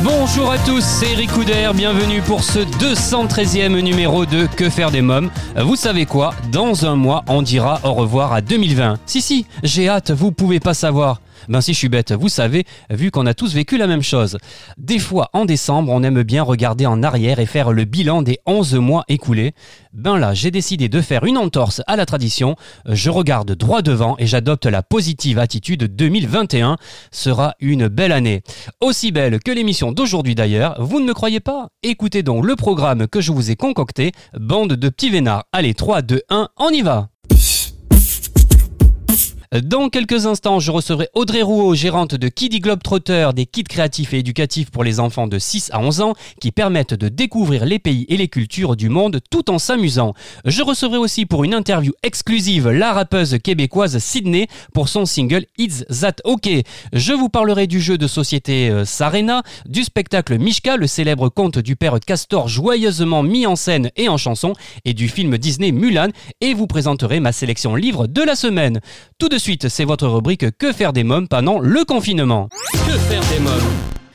Bonjour à tous, c'est Eric Couder, bienvenue pour ce 213e numéro de Que faire des mômes. Vous savez quoi Dans un mois, on dira au revoir à 2020. Si si, j'ai hâte, vous pouvez pas savoir. Ben si je suis bête, vous savez, vu qu'on a tous vécu la même chose. Des fois, en décembre, on aime bien regarder en arrière et faire le bilan des 11 mois écoulés. Ben là, j'ai décidé de faire une entorse à la tradition. Je regarde droit devant et j'adopte la positive attitude 2021 sera une belle année. Aussi belle que l'émission d'aujourd'hui d'ailleurs, vous ne me croyez pas? Écoutez donc le programme que je vous ai concocté, bande de petits vénards. Allez, 3, 2, 1, on y va dans quelques instants, je recevrai Audrey Rouault, gérante de Kiddy Globetrotter, des kits créatifs et éducatifs pour les enfants de 6 à 11 ans qui permettent de découvrir les pays et les cultures du monde tout en s'amusant. Je recevrai aussi pour une interview exclusive la rappeuse québécoise Sydney pour son single It's That OK. Je vous parlerai du jeu de société euh, Sarena, du spectacle Mishka, le célèbre conte du père Castor joyeusement mis en scène et en chanson, et du film Disney Mulan, et vous présenterai ma sélection livre de la semaine. Tout de suite, c'est votre rubrique Que faire des mômes pendant le confinement. Que faire des mômes?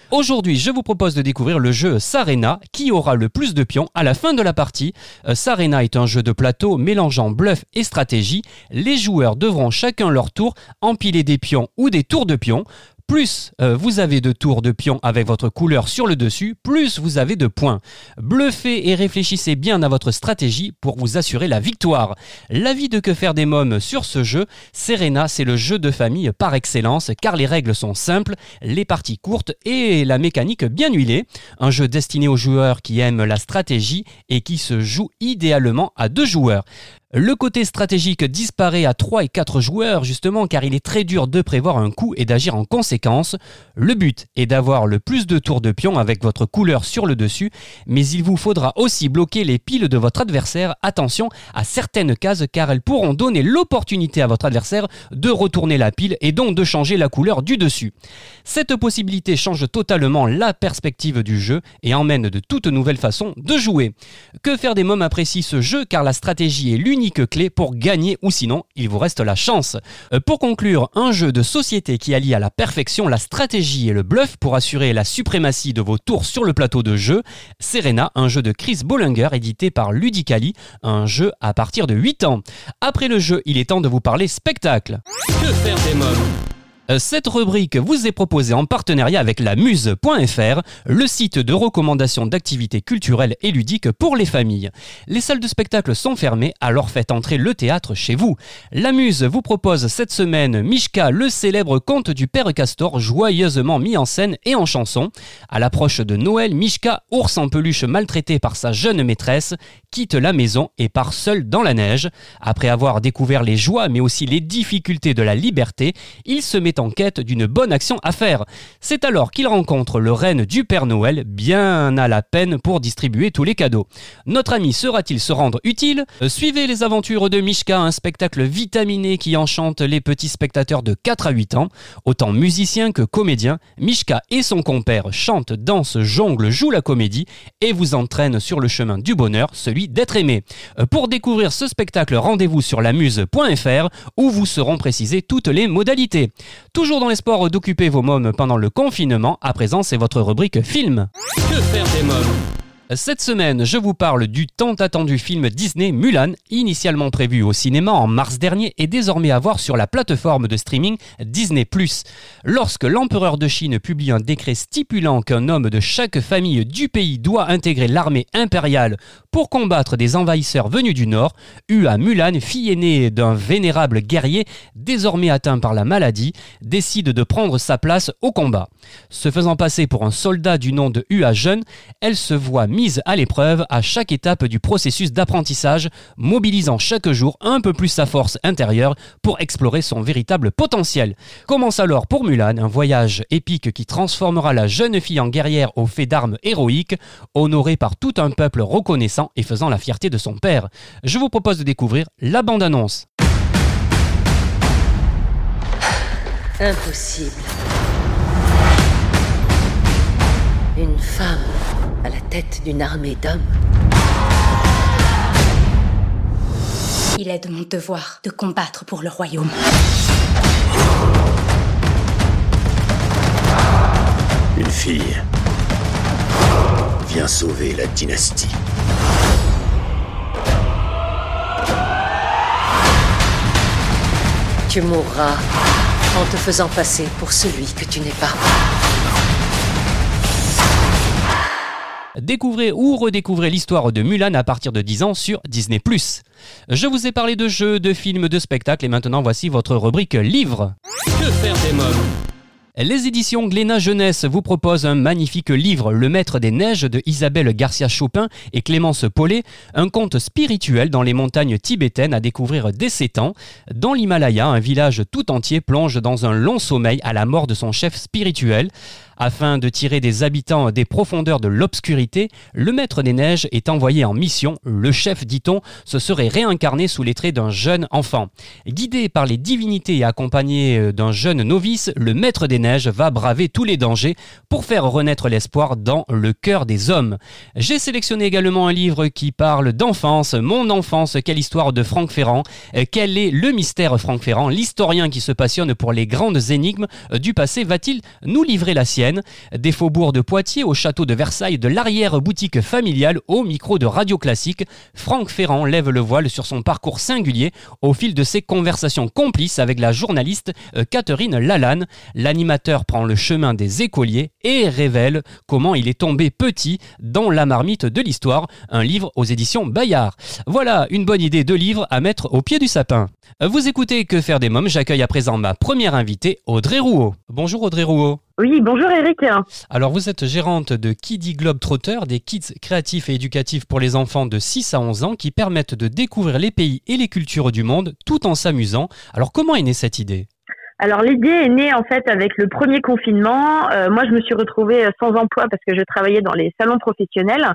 Aujourd'hui, je vous propose de découvrir le jeu Sarena, qui aura le plus de pions à la fin de la partie. Euh, Sarena est un jeu de plateau mélangeant bluff et stratégie. Les joueurs devront chacun leur tour empiler des pions ou des tours de pions. Plus euh, vous avez de tours de pions avec votre couleur sur le dessus, plus vous avez de points. Bluffez et réfléchissez bien à votre stratégie pour vous assurer la victoire. L'avis de que faire des mômes sur ce jeu, Serena, c'est le jeu de famille par excellence car les règles sont simples, les parties courtes et la mécanique bien huilée. Un jeu destiné aux joueurs qui aiment la stratégie et qui se joue idéalement à deux joueurs. Le côté stratégique disparaît à 3 et 4 joueurs justement car il est très dur de prévoir un coup et d'agir en conséquence. Le but est d'avoir le plus de tours de pion avec votre couleur sur le dessus, mais il vous faudra aussi bloquer les piles de votre adversaire. Attention à certaines cases car elles pourront donner l'opportunité à votre adversaire de retourner la pile et donc de changer la couleur du dessus. Cette possibilité change totalement la perspective du jeu et emmène de toutes nouvelles façons de jouer. Que faire des mômes apprécient ce jeu car la stratégie est l'unique clé pour gagner ou sinon il vous reste la chance. Euh, Pour conclure, un jeu de société qui allie à la perfection la stratégie et le bluff pour assurer la suprématie de vos tours sur le plateau de jeu. Serena, un jeu de Chris Bollinger édité par Ludicali, un jeu à partir de 8 ans. Après le jeu, il est temps de vous parler spectacle. Que faire des Cette rubrique vous est proposée en partenariat avec la Muse.fr, le site de recommandation d'activités culturelles et ludiques pour les familles. Les salles de spectacle sont fermées, alors faites entrer le théâtre chez vous. La Muse vous propose cette semaine Mishka, le célèbre conte du père Castor, joyeusement mis en scène et en chanson. À l'approche de Noël, Mishka, ours en peluche maltraité par sa jeune maîtresse, quitte la maison et part seul dans la neige. Après avoir découvert les joies mais aussi les difficultés de la liberté, il se met en quête d'une bonne action à faire. C'est alors qu'il rencontre le reine du Père Noël, bien à la peine pour distribuer tous les cadeaux. Notre ami saura-t-il se rendre utile? Suivez les aventures de Mishka, un spectacle vitaminé qui enchante les petits spectateurs de 4 à 8 ans. Autant musicien que comédien, Mishka et son compère chantent, dansent, jonglent, jouent la comédie et vous entraînent sur le chemin du bonheur, celui d'être aimé. Pour découvrir ce spectacle, rendez-vous sur lamuse.fr où vous seront précisées toutes les modalités. Toujours dans l'espoir d'occuper vos mômes pendant le confinement, à présent c'est votre rubrique film. Que faire des mômes Cette semaine, je vous parle du tant attendu film Disney Mulan, initialement prévu au cinéma en mars dernier et désormais à voir sur la plateforme de streaming Disney+. Lorsque l'empereur de Chine publie un décret stipulant qu'un homme de chaque famille du pays doit intégrer l'armée impériale pour combattre des envahisseurs venus du nord, Hua Mulan, fille aînée d'un vénérable guerrier désormais atteint par la maladie, décide de prendre sa place au combat. Se faisant passer pour un soldat du nom de Hua jeune, elle se voit mise à l'épreuve à chaque étape du processus d'apprentissage, mobilisant chaque jour un peu plus sa force intérieure pour explorer son véritable potentiel. Commence alors pour Mulan un voyage épique qui transformera la jeune fille en guerrière aux faits d'armes héroïques, honorée par tout un peuple reconnaissant et faisant la fierté de son père. Je vous propose de découvrir la bande-annonce. Impossible. Une femme à la tête d'une armée d'hommes. Il est de mon devoir de combattre pour le royaume. Une fille vient sauver la dynastie. Tu mourras en te faisant passer pour celui que tu n'es pas. Découvrez ou redécouvrez l'histoire de Mulan à partir de 10 ans sur Disney+. Je vous ai parlé de jeux, de films, de spectacles et maintenant voici votre rubrique livre. Que faire des Les éditions Glénat Jeunesse vous proposent un magnifique livre, Le Maître des Neiges de Isabelle Garcia Chopin et Clémence Paulet, un conte spirituel dans les montagnes tibétaines à découvrir dès 7 ans. Dans l'Himalaya, un village tout entier plonge dans un long sommeil à la mort de son chef spirituel. Afin de tirer des habitants des profondeurs de l'obscurité, le maître des neiges est envoyé en mission. Le chef, dit-on, se serait réincarné sous les traits d'un jeune enfant. Guidé par les divinités et accompagné d'un jeune novice, le maître des neiges va braver tous les dangers pour faire renaître l'espoir dans le cœur des hommes. J'ai sélectionné également un livre qui parle d'enfance, mon enfance, quelle histoire de Franck Ferrand, Euh, quel est le mystère Franck Ferrand, l'historien qui se passionne pour les grandes énigmes euh, du passé, va-t-il nous livrer la sienne? Des faubourgs de Poitiers au château de Versailles, de l'arrière-boutique familiale au micro de Radio Classique, Franck Ferrand lève le voile sur son parcours singulier au fil de ses conversations complices avec la journaliste euh, Catherine Lalanne. L'animateur prend le chemin des écoliers et révèle comment il est tombé petit dans la marmite de l'histoire, un livre aux éditions Bayard. Voilà une bonne idée de livre à mettre au pied du sapin. Vous écoutez Que faire des mômes, j'accueille à présent ma première invitée, Audrey Rouault. Bonjour Audrey Rouault. Oui, bonjour Eric. Alors vous êtes gérante de Kiddy Globe Trotter, des kits créatifs et éducatifs pour les enfants de 6 à 11 ans qui permettent de découvrir les pays et les cultures du monde tout en s'amusant. Alors comment est née cette idée? Alors l'idée est née en fait avec le premier confinement. Euh, moi, je me suis retrouvée euh, sans emploi parce que je travaillais dans les salons professionnels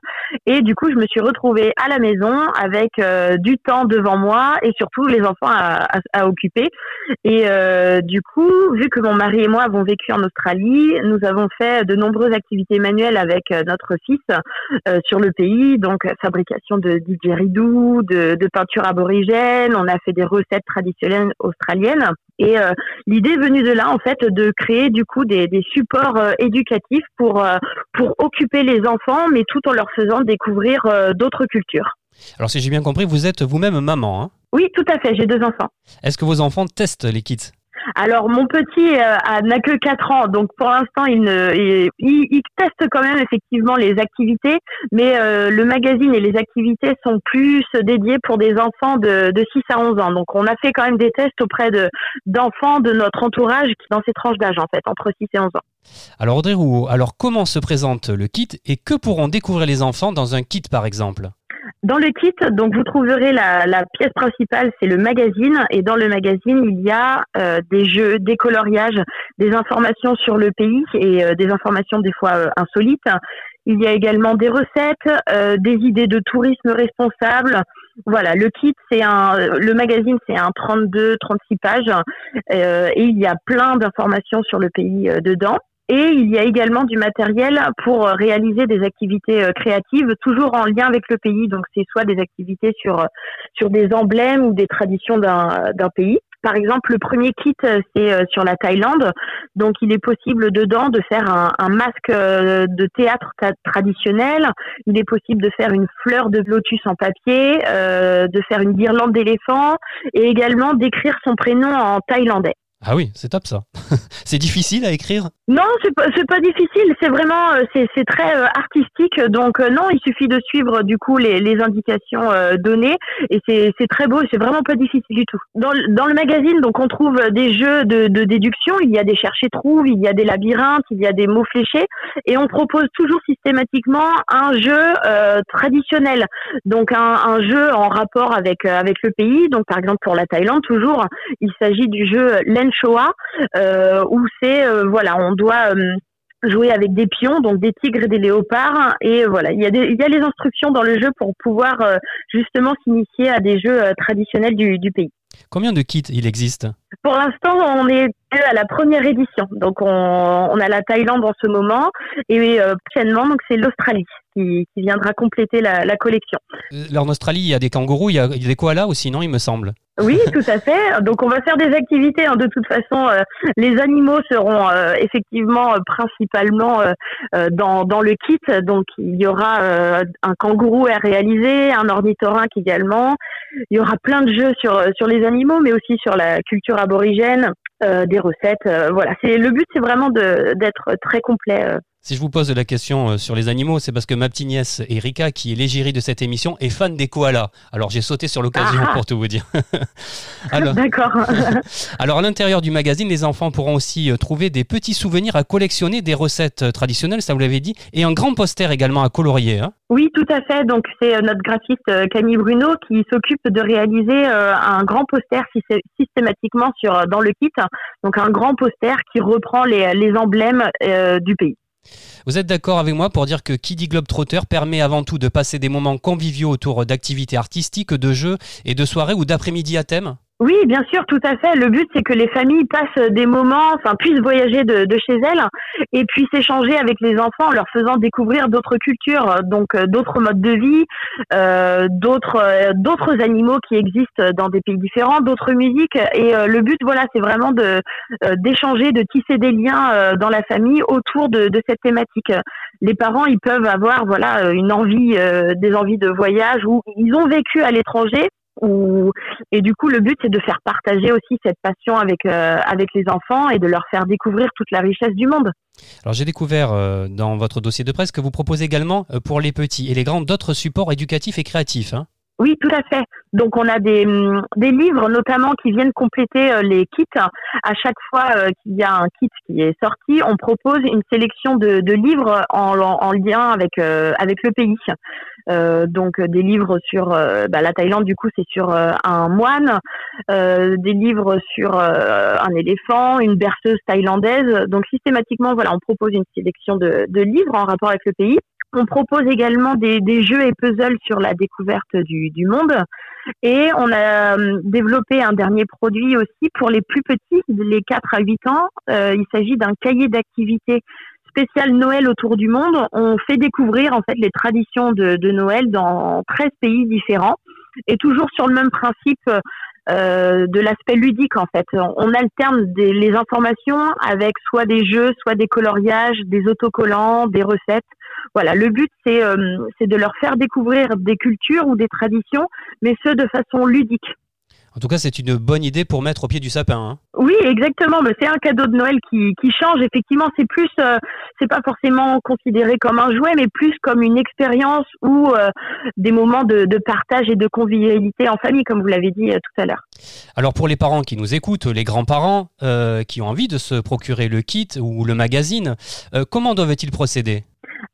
et du coup, je me suis retrouvée à la maison avec euh, du temps devant moi et surtout les enfants à, occuper. Et du coup, vu que mon mari et moi avons vécu en Australie, nous avons fait de nombreuses activités manuelles avec notre fils sur le pays, donc fabrication de didgeridoo, de, de peinture aborigène. On a fait des recettes traditionnelles australiennes. Et euh, l'idée est venue de là, en fait, de créer du coup des, des supports euh, éducatifs pour euh, pour occuper les enfants, mais tout en leur faisant découvrir d'autres cultures. Alors si j'ai bien compris, vous êtes vous-même maman. hein? Oui, tout à fait. J'ai deux enfants. Est-ce que vos enfants testent les kits? Alors mon petit euh, n'a que 4 ans, donc pour l'instant il, teste quand même effectivement les activités, mais euh, le magazine et les activités sont plus dédiés pour des enfants de, de 6 à 11 ans. Donc on a fait quand même des tests auprès de d'enfants de notre entourage qui dans ces tranches d'âge en fait, entre 6 et 11 ans. Alors Audrey Rouault, alors comment se présente le kit et que pourront découvrir les enfants dans un kit par exemple? Dans le kit, donc vous trouverez la, la pièce principale, c'est le magazine, et dans le magazine il y a euh, des jeux, des coloriages, des informations sur le pays et euh, des informations des fois euh, insolites. Il y a également des recettes, euh, des idées de tourisme responsable. Voilà, le kit, c'est un, le magazine, c'est un 32, 36 pages, euh, et il y a plein d'informations sur le pays euh, dedans. Et il y a également du matériel pour euh, réaliser des activités euh, créatives, toujours en lien avec le pays. Donc, c'est soit des activités sur euh, sur des emblèmes ou des traditions d'un pays. Par exemple, le premier kit, c'est sur la Thaïlande. Donc, il est possible dedans de faire un, masque de théâtre traditionnel. Il est possible de faire une fleur de lotus en papier, de faire une guirlande d'éléphant et également d'écrire son prénom en thaïlandais. Ah oui, c'est top ça. c'est difficile à écrire? Non, c'est pas difficile. C'est vraiment euh, c'est très euh, artistique. Donc euh, non, il suffit de suivre du coup les indications données et c'est très beau. C'est vraiment pas difficile du tout. Dans le, magazine, donc on trouve des jeux de déduction. Il y a des chercher trouve, il y a des labyrinthes, il y a des mots fléchés et on propose toujours systématiquement un jeu traditionnel. Donc un jeu en rapport avec avec le pays. Donc par exemple pour la Thaïlande toujours, il s'agit du jeu Len Shoa euh, où c'est euh, voilà, on doit euh, jouer avec des pions, donc des tigres et des léopards, et voilà, il y a des, il y a les instructions dans le jeu pour pouvoir euh, justement s'initier à des jeux euh, traditionnels du, du pays. Combien de kits il existe? Pour l'instant, on est à la première édition. Donc, on, on a la Thaïlande en ce moment et euh, prochainement, donc c'est l'Australie qui, qui viendra compléter la, la collection. Là, en Australie, il y a des kangourous, il y a, il y a des koalas aussi, non, il me semble? Oui, tout à fait. Donc, on va faire des activités. hein. De toute façon, euh, les animaux seront euh, effectivement euh, principalement dans, dans le kit. Donc, il y aura un kangourou à réaliser, un ornithorynque également. Il y aura plein de jeux sur sur les animaux, mais aussi sur la culture aborigène, des recettes. voilà. C'est le but, c'est vraiment d'être très complet. Si je vous pose la question euh, sur les animaux, c'est parce que ma petite nièce Erika, qui est l'égérie de cette émission, est fan des koalas. Alors j'ai sauté sur l'occasion Ah. pour tout vous dire. alors, D'accord. alors à l'intérieur du magazine, les enfants pourront aussi euh, trouver des petits souvenirs à collectionner, des recettes euh, traditionnelles, ça vous l'avez dit, et un grand poster également à colorier. hein. Oui, tout à fait. Donc c'est notre graphiste Camille Bruno qui s'occupe de réaliser un grand poster systé- systématiquement sur dans le kit. Donc un grand poster qui reprend les, les emblèmes euh, du pays. Vous êtes d'accord avec moi pour dire que qui dit Globetrotter permet avant tout de passer des moments conviviaux autour d'activités artistiques, de jeux et de soirées ou d'après-midi à thème? Oui, bien sûr, tout à fait. Le but, c'est que les familles passent des moments, enfin, puissent voyager de, chez elles et puissent échanger avec les enfants en leur faisant découvrir d'autres cultures, donc euh, d'autres modes de vie, euh, d'autres euh, d'autres animaux qui existent dans des pays différents, d'autres musiques. Et le but, voilà, c'est vraiment de d'échanger, de tisser des liens dans la famille autour de, de cette thématique. Les parents, ils peuvent avoir, voilà, une envie, des envies de voyage ou ils ont vécu à l'étranger et du coup, le but, c'est de faire partager aussi cette passion avec, euh, avec les enfants et de leur faire découvrir toute la richesse du monde. Alors j'ai découvert euh, dans votre dossier de presse que vous proposez également euh, pour les petits et les grands d'autres supports éducatifs et créatifs. hein. Oui, tout à fait. Donc, on a des, hum, des livres notamment qui viennent compléter euh, les kits. À chaque fois euh, qu'il y a un kit qui est sorti, on propose une sélection de, de livres en, en lien avec, euh, avec le pays. Euh, donc, des livres sur bah, la Thaïlande, du coup, c'est sur un moine, des livres sur un éléphant, une berceuse thaïlandaise. Donc, systématiquement, voilà, on propose une sélection de, de livres en rapport avec le pays. On propose également des, jeux et puzzles sur la découverte du, monde. Et on a euh, développé un dernier produit aussi pour les plus petits, les 4 à 8 ans. Euh, il s'agit d'un cahier d'activités spécial Noël autour du monde. On fait découvrir en fait les traditions de, de Noël dans 13 pays différents et toujours sur le même principe euh, de l'aspect ludique en fait. On alterne des, les informations avec soit des jeux, soit des coloriages, des autocollants, des recettes. Voilà, le but c'est euh, c'est de leur faire découvrir des cultures ou des traditions, mais ce de façon ludique. En tout cas, c'est une bonne idée pour mettre au pied du sapin. hein. Oui, exactement. C'est un cadeau de Noël qui, qui change. Effectivement, c'est plus, euh, c'est pas forcément considéré comme un jouet, mais plus comme une expérience ou euh, des moments de, de partage et de convivialité en famille, comme vous l'avez dit euh, tout à l'heure. Alors pour les parents qui nous écoutent, les grands-parents qui ont envie de se procurer le kit ou le magazine, comment doivent-ils procéder?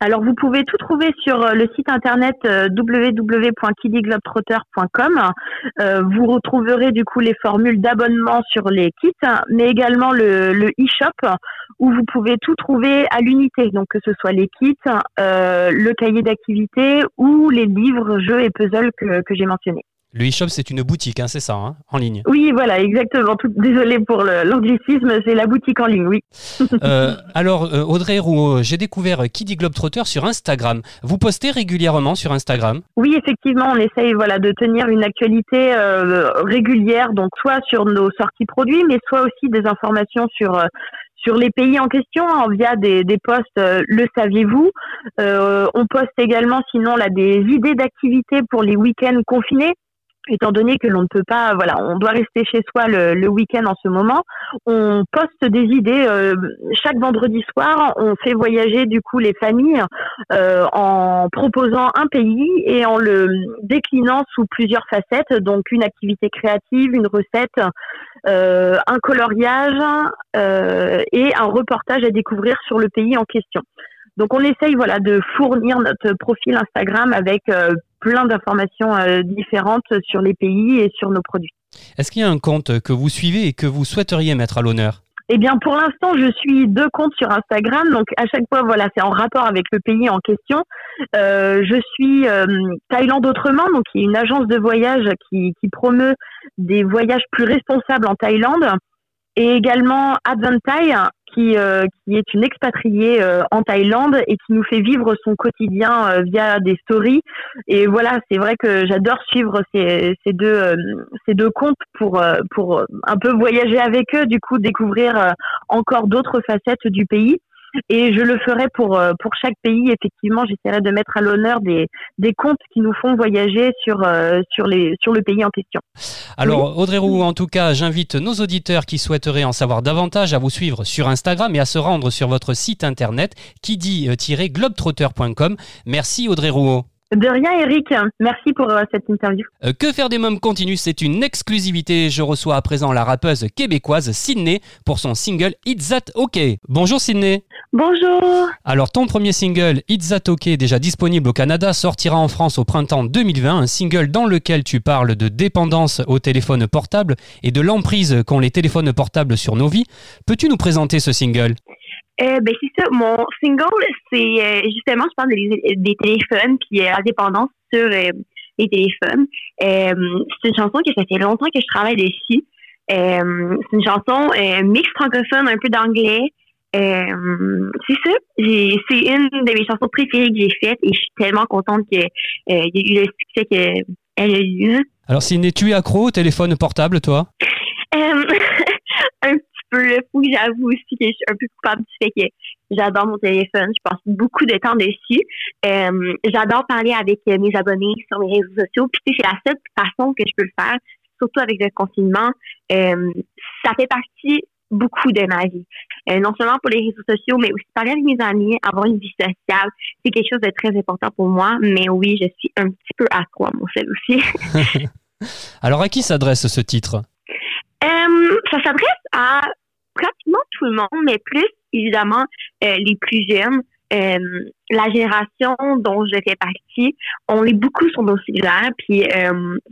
Alors, vous pouvez tout trouver sur euh, le site internet euh, www.kiddiglobetrotter.com. Euh, vous retrouverez du coup les formules d'abonnement sur les kits, mais également le, le e-shop où vous pouvez tout trouver à l'unité. Donc, que ce soit les kits, le cahier d'activité ou les livres, jeux et puzzles que j'ai mentionnés. Le e-shop, c'est une boutique, hein, c'est ça, hein, en ligne. Oui, voilà, exactement. Tout, désolé pour l'anglicisme, c'est la boutique en ligne, oui. Euh, alors, euh, Audrey Rouault, j'ai découvert Kiddy Globetrotter sur Instagram. Vous postez régulièrement sur Instagram? Oui, effectivement, on essaye voilà de tenir une actualité euh, régulière, donc soit sur nos sorties produits, mais soit aussi des informations sur euh, sur les pays en question hein, via des, des posts. euh, le saviez-vous? Euh, On poste également, sinon là, des idées d'activités pour les week-ends confinés. Étant donné que l'on ne peut pas, voilà, on doit rester chez soi le, week-end en ce moment, on poste des idées euh, chaque vendredi soir. On fait voyager du coup les familles euh, en proposant un pays et en le déclinant sous plusieurs facettes, donc une activité créative, une recette, euh, un coloriage et un reportage à découvrir sur le pays en question. Donc on essaye voilà de fournir notre profil Instagram avec plein d'informations euh, différentes sur les pays et sur nos produits. Est-ce qu'il y a un compte que vous suivez et que vous souhaiteriez mettre à l'honneur? Eh bien, pour l'instant, je suis deux comptes sur Instagram. Donc, à chaque fois, voilà, c'est en rapport avec le pays en question. Euh, je suis euh, Thaïlande Autrement, donc qui est une agence de voyage qui, qui promeut des voyages plus responsables en Thaïlande. Et également Advantai, qui, euh, qui est une expatriée euh, en Thaïlande et qui nous fait vivre son quotidien euh, via des stories. Et voilà, c'est vrai que j'adore suivre ces, ces deux, ces deux comptes pour, pour un peu voyager avec eux, du coup découvrir encore d'autres facettes du pays. Et je le ferai pour, euh, pour chaque pays. Effectivement, j'essaierai de mettre à l'honneur des, des comptes qui nous font voyager sur, euh, sur, les, sur le pays en question. Alors, Audrey Roux, en tout cas, j'invite nos auditeurs qui souhaiteraient en savoir davantage à vous suivre sur Instagram et à se rendre sur votre site internet qui dit-globetrotter.com. Merci Audrey Rouault. De rien, Eric. Merci pour euh, cette interview. Euh, que faire des mômes continue, c'est une exclusivité. Je reçois à présent la rappeuse québécoise Sydney pour son single It's That OK. Bonjour Sydney. Bonjour. Alors ton premier single It's That OK, déjà disponible au Canada, sortira en France au printemps 2020. Un single dans lequel tu parles de dépendance au téléphone portable et de l'emprise qu'ont les téléphones portables sur nos vies. Peux-tu nous présenter ce single? Euh, ben c'est ça. Mon single, c'est euh, justement, je parle des, des téléphones puis euh, la dépendance sur euh, les téléphones. c'est une chanson que ça fait longtemps que je travaille dessus. c'est une chanson mix francophone, un peu d'anglais. c'est ça. C'est une de mes chansons préférées que j'ai faites et je suis tellement contente qu'il y ait eu le succès qu'elle a eu. Alors, si tu es accro au téléphone portable, toi? un peu le fou. J'avoue aussi que je suis un peu coupable du fait que j'adore mon téléphone. Je passe beaucoup de temps dessus. Euh, j'adore parler avec mes abonnés sur mes réseaux sociaux. Puis c'est la seule façon que je peux le faire, surtout avec le confinement. Euh, ça fait partie beaucoup de ma vie. Euh, non seulement pour les réseaux sociaux, mais aussi parler avec mes amis, avoir une vie sociale. C'est quelque chose de très important pour moi. Mais oui, je suis un petit peu accro à mon sel aussi. Alors à qui s'adresse ce titre? Euh, ça s'adresse à pratiquement tout le monde, mais plus évidemment euh, les plus jeunes. Euh, la génération dont je fais partie, on est beaucoup sur nos cellulaires, puis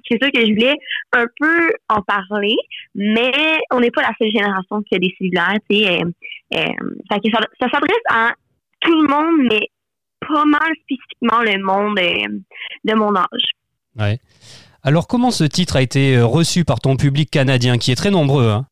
c'est sûr que je voulais un peu en parler, mais on n'est pas la seule génération qui a des cellulaires, tu sais. ça, ça s'adresse à tout le monde, mais pas mal spécifiquement le monde de mon âge. Ouais. Alors comment ce titre a été euh, reçu par ton public canadien qui est très nombreux hein?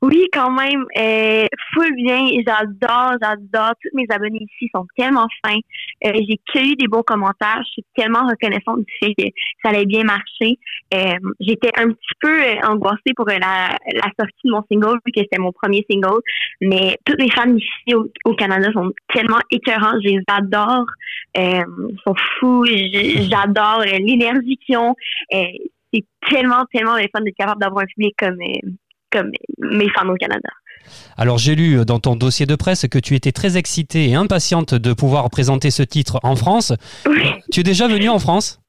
Oui, quand même. Euh, full bien. J'adore, j'adore. Tous mes abonnés ici sont tellement fins. Euh, j'ai cueilli des bons commentaires. Je suis tellement reconnaissante du fait que ça allait bien marcher. Euh, j'étais un petit peu euh, angoissée pour la, la sortie de mon single, vu que c'était mon premier single. Mais toutes les fans ici au, Canada sont tellement écœurants. Je les adore. Euh, ils sont fous. J'adore l'énergie qu'ils ont. c'est tellement, tellement les fans d'être capable d'avoir un public comme comme mes fans au Canada. Alors j'ai lu dans ton dossier de presse que tu étais très excitée et impatiente de pouvoir présenter ce titre en France. Oui. Tu es déjà venue en France?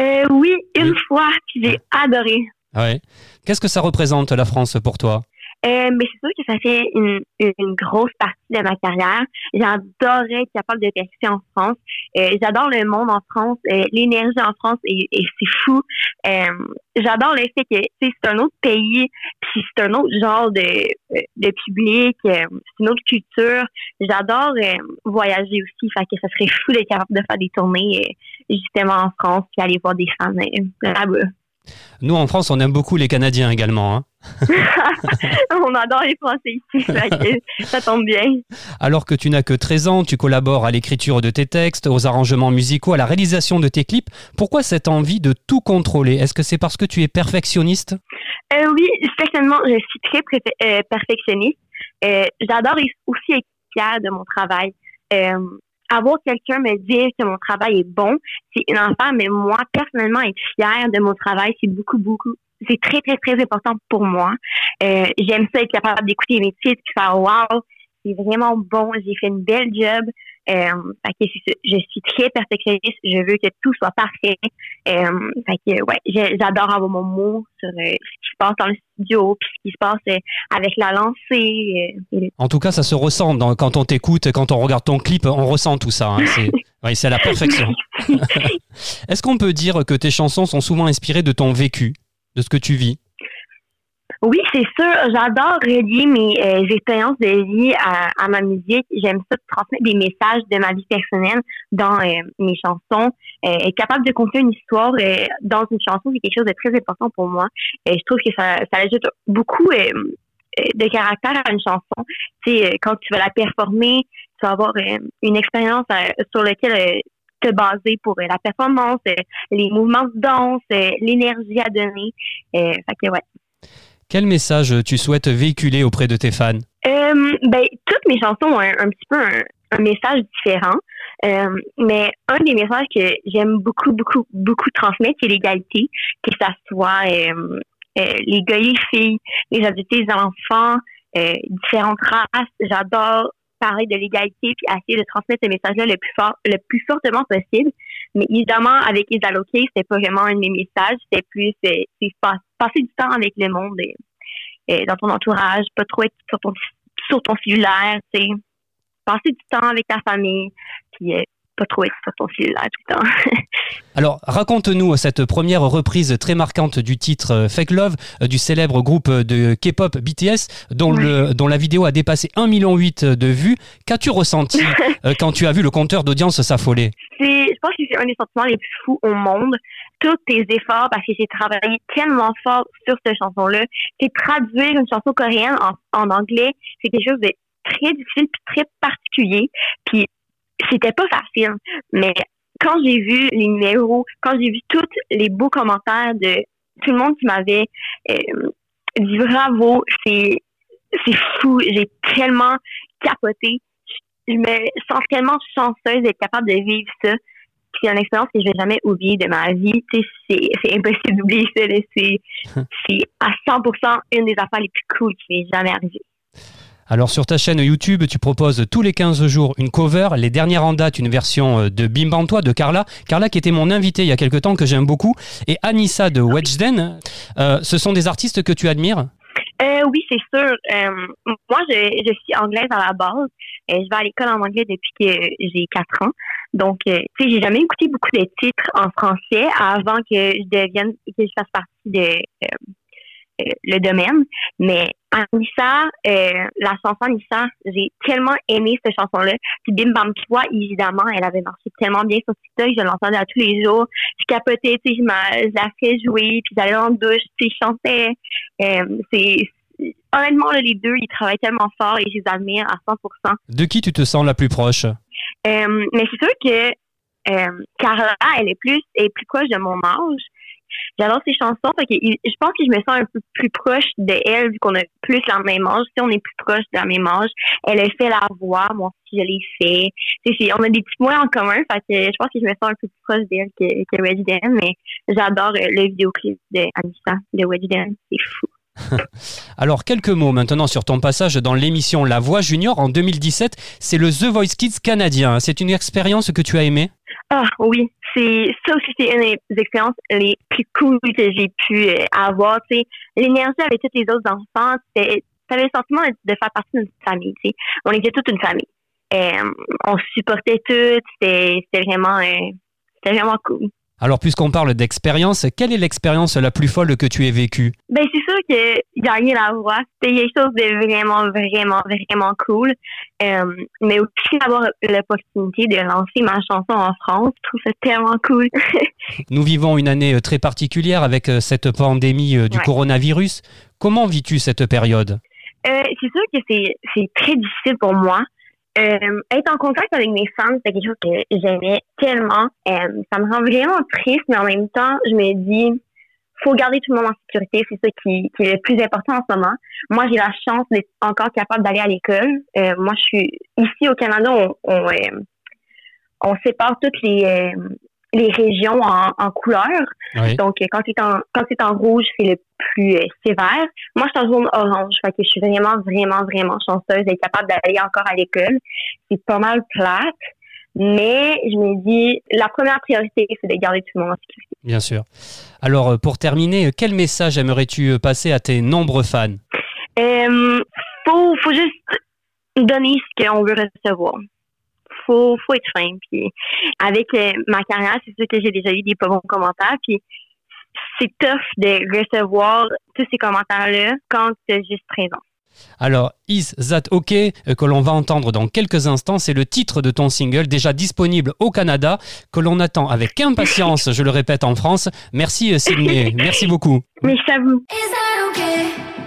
Euh, Oui, une fois, j'ai adoré. Ouais. Qu'est-ce que ça représente la France pour toi? Euh, mais c'est sûr que ça fait une, une, grosse partie de ma carrière. J'adorerais être capable de percer en France. Euh, j'adore le monde en France, euh, l'énergie en France et, et c'est fou. Euh, j'adore le fait que c'est un autre pays, puis c'est un autre genre de, de public, c'est une autre culture. J'adore voyager aussi, fait que ça serait fou d'être capable de faire des tournées justement en France puis aller voir des fans là-bas. Nous, en France, on aime beaucoup les Canadiens également. Hein on adore les Français ici, ça tombe bien. Alors que tu n'as que 13 ans, tu collabores à l'écriture de tes textes, aux arrangements musicaux, à la réalisation de tes clips. Pourquoi cette envie de tout contrôler? Est-ce que c'est parce que tu es perfectionniste? Euh, Oui, certainement, je suis très euh, perfectionniste. Euh, j'adore aussi être fière de mon travail avoir quelqu'un me dire que mon travail est bon, c'est une affaire, mais moi, personnellement, être fière de mon travail, c'est beaucoup, beaucoup, c'est très, très, très important pour moi. Euh, j'aime ça être capable d'écouter mes titres, et faire wow, c'est vraiment bon, j'ai fait une belle job. Euh, je suis très perfectionniste, je veux que tout soit parfait. Euh, ouais, j'adore avoir mon mot sur euh, ce qui se passe dans le studio, puis ce qui se passe euh, avec la lancée. En tout cas, ça se ressent quand on t'écoute, quand on regarde ton clip, on ressent tout ça. Hein. c'est à la perfection. Est-ce qu'on peut dire que tes chansons sont souvent inspirées de ton vécu, de ce que tu vis? Oui, c'est sûr. J'adore relier mes euh, expériences de vie à, à ma musique. J'aime ça transmettre des messages de ma vie personnelle dans euh, mes chansons. Euh, être capable de conter une histoire dans une chanson, c'est quelque chose de très important pour moi. Je trouve que ça, ça ajoute beaucoup de caractère à une chanson. Tu sais, quand tu vas la performer, tu vas avoir une expérience sur laquelle te baser pour la performance, les mouvements de danse, l'énergie à donner. fait que ouais. Quel message tu souhaites véhiculer auprès de tes fans? Euh, ben, toutes mes chansons ont un, un petit peu un, un message différent. Euh, mais un des messages que j'aime beaucoup, beaucoup, beaucoup transmettre, c'est l'égalité, que ça soit euh, euh, les gars et les filles, les adultes les enfants, euh, différentes races. J'adore parler de l'égalité puis essayer de transmettre ce message-là le plus fort, le plus fortement possible. Mais évidemment, avec les alloqués, c'était pas vraiment un de mes messages. C'était plus c'est, passer du temps avec le monde et, et dans ton entourage, pas trop être sur ton sur ton cellulaire, tu sais, passer du temps avec ta famille, puis euh, pas trop être sur ton cellulaire tout le temps. Alors, raconte-nous cette première reprise très marquante du titre euh, Fake Love euh, du célèbre groupe de K-pop BTS, dont, le, dont la vidéo a dépassé 1,8 million de vues. Qu'as-tu ressenti euh, quand tu as vu le compteur d'audience s'affoler? Je pense que c'est un des sentiments les plus fous au monde. Tous tes efforts, parce que j'ai travaillé tellement fort sur cette chanson-là, c'est traduire une chanson coréenne en, en anglais, c'est quelque chose de très difficile puis très particulier. Puis c'était pas facile, mais quand j'ai vu les numéros, quand j'ai vu tous les beaux commentaires de tout le monde qui m'avait euh, dit bravo, c'est c'est fou, j'ai tellement capoté. Je me sens tellement chanceuse d'être capable de vivre ça. C'est une expérience que je vais jamais oublier de ma vie. C'est, impossible d'oublier ça. C'est, c'est à 100% une des affaires les plus cool qui m'est jamais arrivée. Alors sur ta chaîne YouTube, tu proposes tous les 15 jours une cover, les dernières en date une version euh, de Bim Bam Toi de Carla, Carla qui était mon invitée il y a quelque temps que j'aime beaucoup, et Anissa de Wedgeden. Euh, ce sont des artistes que tu admires? Euh, oui, c'est sûr. Euh, moi, je, je suis anglaise à la base. Euh, je vais à l'école en anglais depuis que j'ai quatre ans. Donc, tu sais, j'ai jamais écouté beaucoup de titres en français avant que je devienne, que je fasse partie de le domaine. Mais Anissa, euh, la chanson Anissa, j'ai tellement aimé cette chanson-là. Puis Bim Bam Toi, évidemment, elle avait marché tellement bien sur TikTok. Je l'entendais à tous les jours. Je capotais, tu sais, je, je la fais jouer, puis j'allais en douche, tu sais, je chantais. Euh, c'est honnêtement là, les deux, ils travaillent tellement fort et je les admire à 100%. De qui tu te sens la plus proche? Euh, mais c'est sûr que euh, Carla, elle est plus, elle est plus proche de mon âge. J'adore ses chansons, fait je pense que je me sens un peu plus proche de elle vu qu'on a plus la même âge. Si on est plus proche de la même âge, elle a fait la voix, moi aussi je l'ai fait. On a des petits points en commun, fait je pense que je me sens un peu plus proche d'elle que, que mais j'adore euh, le vidéoclip de Anissa de Dan, c'est fou. Alors quelques mots maintenant sur ton passage dans l'émission La Voix Junior en 2017. C'est le The Voice Kids canadien. C'est une expérience que tu as aimée? Ah oui, c'est ça aussi c'est une des expériences les plus cool que j'ai pu euh, avoir. Tu sais, l'énergie avec tous les autres enfants, c'était t'avais le sentiment de, faire partie d'une famille. Tu sais, on était toute une famille. Euh, on supportait toutes. C'était c'était vraiment euh, c'était vraiment cool. Alors puisqu'on parle d'expérience, quelle est l'expérience la plus folle que tu aies vécue? Ben c'est sûr que gagner la voix, c'était quelque chose de vraiment, vraiment, vraiment cool. Euh, mais aussi avoir l'opportunité de lancer ma chanson en France, je trouve ça tellement cool. Nous vivons une année euh, très particulière avec euh, cette pandémie euh, du Ouais. coronavirus. Comment vis-tu cette période? Euh, c'est sûr que c'est c'est très difficile pour moi. Euh, être en contact avec mes fans, c'est quelque chose que j'aimais tellement. Euh, ça me rend vraiment triste, mais en même temps, je me dis, faut garder tout le monde en sécurité. C'est ça qui, qui est le plus important en ce moment. Moi, j'ai la chance d'être encore capable d'aller à l'école. Euh, moi, je suis ici au Canada, on, on, on sépare toutes les les régions en. Oui. Donc, quand c'est en, quand c'est en rouge, c'est le plus euh, sévère. Moi, je suis en zone orange. Fait que je suis vraiment, vraiment, vraiment chanceuse d'être capable d'aller encore à l'école. C'est pas mal plate. Mais je me dis, la première priorité, c'est de garder tout le monde en sécurité. Bien sûr. Alors euh, pour terminer, euh, quel message aimerais-tu passer à tes nombreux fans? Euh, faut, faut juste donner ce qu'on veut recevoir. Faut, faut être fin. Puis avec euh, ma carrière, c'est sûr que j'ai déjà eu des pas bons commentaires. Puis c'est tough de recevoir tous ces commentaires-là quand tu es juste présent. Alors, Is That OK, euh, que l'on va entendre dans quelques instants, c'est le titre de ton single déjà disponible au Canada, que l'on attend avec impatience, je le répète, en France. Merci euh, Sydney, merci beaucoup. Merci à vous. Is that okay?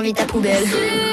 Vite ta poubelle.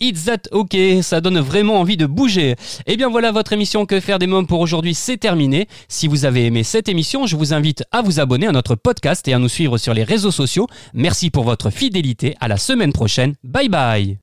It's That OK, ça donne vraiment envie de bouger. Et bien voilà, votre émission Que faire des mômes pour aujourd'hui, c'est terminé. Si vous avez aimé cette émission, je vous invite à vous abonner à notre podcast et à nous suivre sur les réseaux sociaux. Merci pour votre fidélité, à la semaine prochaine. Bye bye